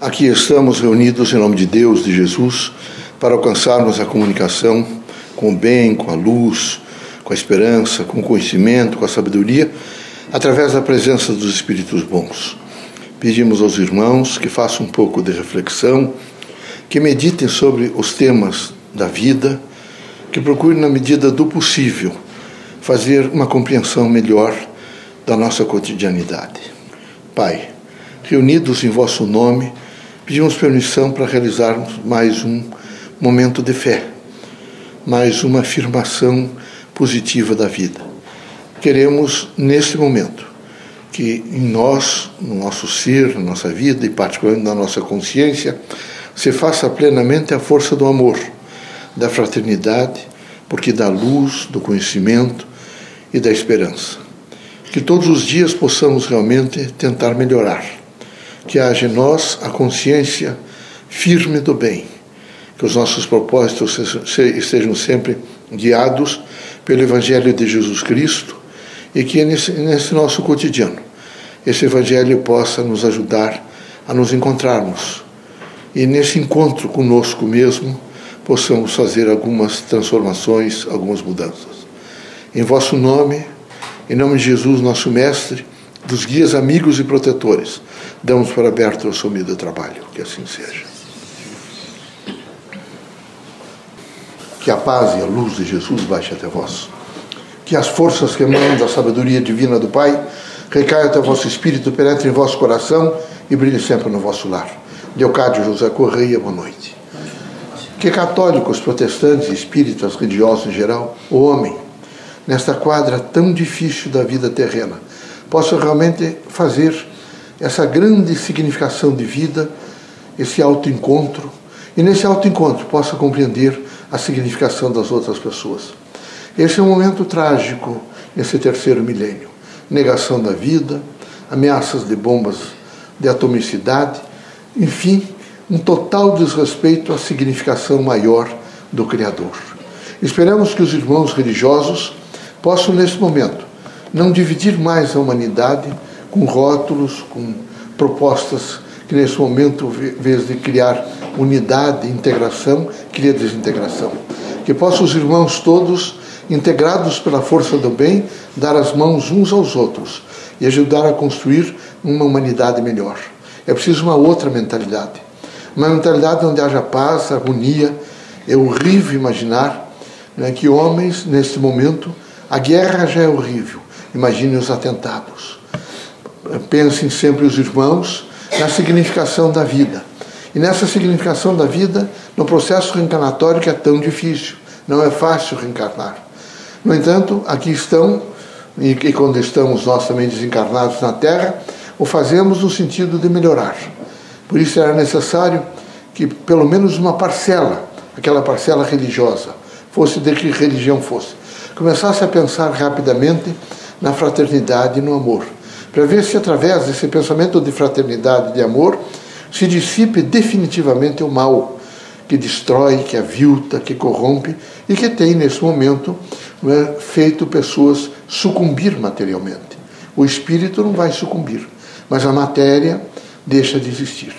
Aqui estamos reunidos em nome de Deus, de Jesus, para alcançarmos a comunicação com o bem, com a luz, com a esperança, com o conhecimento, com a sabedoria, através da presença dos Espíritos bons. Pedimos aos irmãos que façam um pouco de reflexão, que meditem sobre os temas da vida, que procurem, na medida do possível, fazer uma compreensão melhor da nossa cotidianidade. Pai, reunidos em vosso nome, pedimos permissão para realizarmos mais um momento de fé, mais uma afirmação positiva da vida. Queremos, neste momento, que em nós, no nosso ser, na nossa vida e particularmente na nossa consciência, se faça plenamente a força do amor, da fraternidade, porque dá luz, do conhecimento e da esperança. Que todos os dias possamos realmente tentar melhorar que haja em nós a consciência firme do bem, que os nossos propósitos estejam sempre guiados pelo Evangelho de Jesus Cristo e que nesse, nesse nosso cotidiano esse Evangelho possa nos ajudar a nos encontrarmos e nesse encontro conosco mesmo possamos fazer algumas transformações, algumas mudanças. Em vosso nome, em nome de Jesus, nosso Mestre, dos guias amigos e protetores, damos por aberto o seu do trabalho. Que assim seja. Que a paz e a luz de Jesus baixe até vós. Que as forças que emanam da sabedoria divina do Pai recaiam até vosso espírito, penetrem em vosso coração e brilhem sempre no vosso lar. Leocádio José Correia, boa noite. Que católicos, protestantes, espíritas, religiosos em geral, o homem, nesta quadra tão difícil da vida terrena, possa realmente fazer essa grande significação de vida, esse autoencontro, e nesse autoencontro possa compreender a significação das outras pessoas. Esse é um momento trágico nesse terceiro milênio. Negação da vida, ameaças de bombas de atomicidade, enfim, um total desrespeito à significação maior do Criador. Esperamos que os irmãos religiosos possam, nesse momento, não dividir mais a humanidade com rótulos, com propostas que nesse momento, em vez de criar unidade, integração, cria desintegração. Que possam os irmãos todos, integrados pela força do bem, dar as mãos uns aos outros e ajudar a construir uma humanidade melhor. É preciso uma outra mentalidade. Uma mentalidade onde haja paz, harmonia. É horrível imaginar né, que homens, neste momento, a guerra já é horrível. Imagine os atentados pensem sempre os irmãos na significação da vida. E nessa significação da vida, no processo reencarnatório que é tão difícil, não é fácil reencarnar. No entanto, aqui estão, e quando estamos nós também desencarnados na Terra, o fazemos no sentido de melhorar. Por isso era necessário que pelo menos uma parcela, aquela parcela religiosa, fosse de que religião fosse, começasse a pensar rapidamente na fraternidade e no amor para ver se através desse pensamento de fraternidade, de amor, se dissipe definitivamente o mal que destrói, que avilta, que corrompe e que tem, nesse momento, é, feito pessoas sucumbir materialmente. O espírito não vai sucumbir, mas a matéria deixa de existir.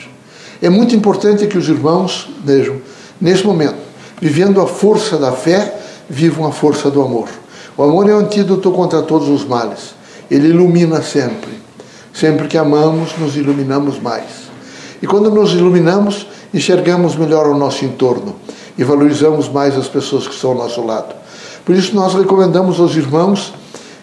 É muito importante que os irmãos vejam, nesse momento, vivendo a força da fé, vivam a força do amor. O amor é o antídoto contra todos os males. Ele ilumina sempre. Sempre que amamos, nos iluminamos mais. E quando nos iluminamos, enxergamos melhor o nosso entorno e valorizamos mais as pessoas que estão ao nosso lado. Por isso, nós recomendamos aos irmãos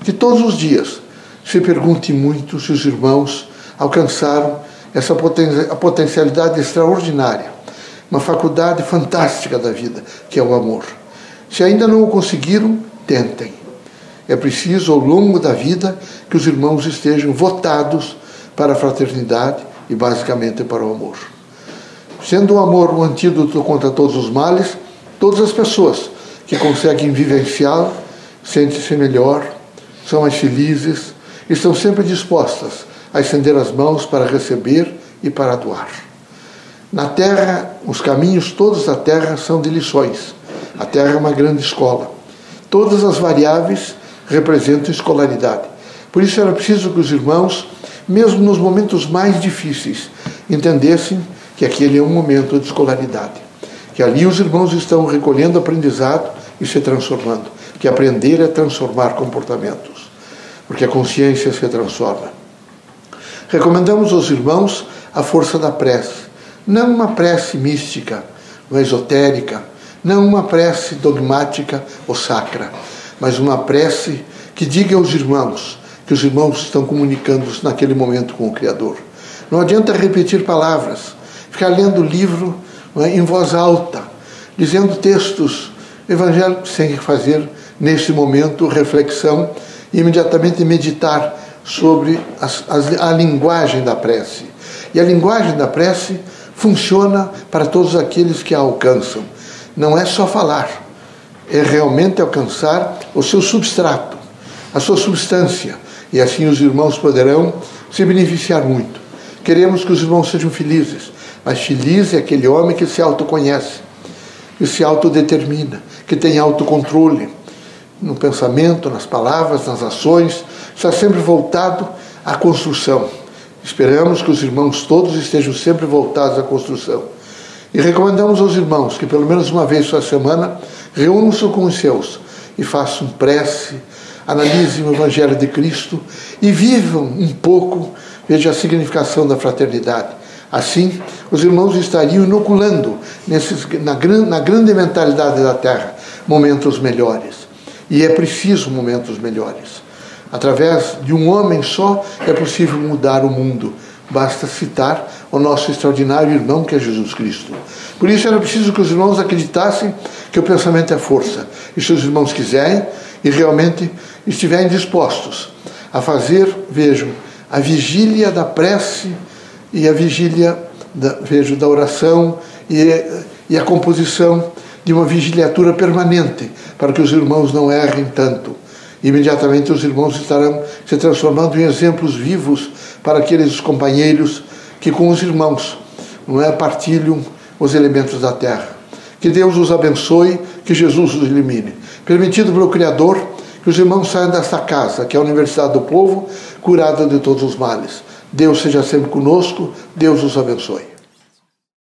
que todos os dias se pergunte muito se os irmãos alcançaram essa poten a potencialidade extraordinária, uma faculdade fantástica da vida, que é o amor. Se ainda não o conseguiram, tentem. É preciso, ao longo da vida, que os irmãos estejam votados para a fraternidade e, basicamente, para o amor. Sendo o amor o antídoto contra todos os males, todas as pessoas que conseguem vivenciá-lo sentem-se melhor, são mais felizes, estão sempre dispostas a estender as mãos para receber e para doar. Na Terra, os caminhos todos da Terra são de lições. A Terra é uma grande escola. Todas as variáveis representam escolaridade. Por isso era preciso que os irmãos, mesmo nos momentos mais difíceis, entendessem que aquele é um momento de escolaridade, que ali os irmãos estão recolhendo aprendizado e se transformando, que aprender é transformar comportamentos, porque a consciência se transforma. Recomendamos aos irmãos a força da prece, não uma prece mística, ou esotérica, não uma prece dogmática ou sacra, mas uma prece que diga aos irmãos que os irmãos estão comunicando naquele momento com o Criador. Não adianta repetir palavras, ficar lendo o livro é, em voz alta, dizendo textos evangélicos sem fazer, nesse momento, reflexão e imediatamente meditar sobre as, as, a linguagem da prece. E a linguagem da prece funciona para todos aqueles que a alcançam. Não é só falar, é realmente alcançar o seu substrato, a sua substância, e assim os irmãos poderão se beneficiar muito. Queremos que os irmãos sejam felizes, mas feliz é aquele homem que se autoconhece, que se autodetermina, que tem autocontrole no pensamento, nas palavras, nas ações, está sempre voltado à construção. Esperamos que os irmãos todos estejam sempre voltados à construção. E recomendamos aos irmãos que, pelo menos uma vez por semana, reúnam-se com os seus e façam prece, analisem o Evangelho de Cristo e vivam um pouco, veja a significação da fraternidade. Assim, os irmãos estariam inoculando nesses, na, na grande mentalidade da Terra momentos melhores. E é preciso momentos melhores. Através de um homem só é possível mudar o mundo. Basta citar o nosso extraordinário irmão que é Jesus Cristo. Por isso era preciso que os irmãos acreditassem que o pensamento é força. E se os irmãos quiserem e realmente estiverem dispostos a fazer, vejam, a vigília da prece e a vigília, da, vejo, da oração e, e a composição de uma vigiliatura permanente, para que os irmãos não errem tanto. Imediatamente os irmãos estarão se transformando em exemplos vivos para aqueles companheiros que com os irmãos não é partilham os elementos da terra. Que Deus os abençoe, que Jesus os elimine. Permitido pelo Criador que os irmãos saiam desta casa, que é a Universidade do Povo, curada de todos os males. Deus seja sempre conosco, Deus os abençoe.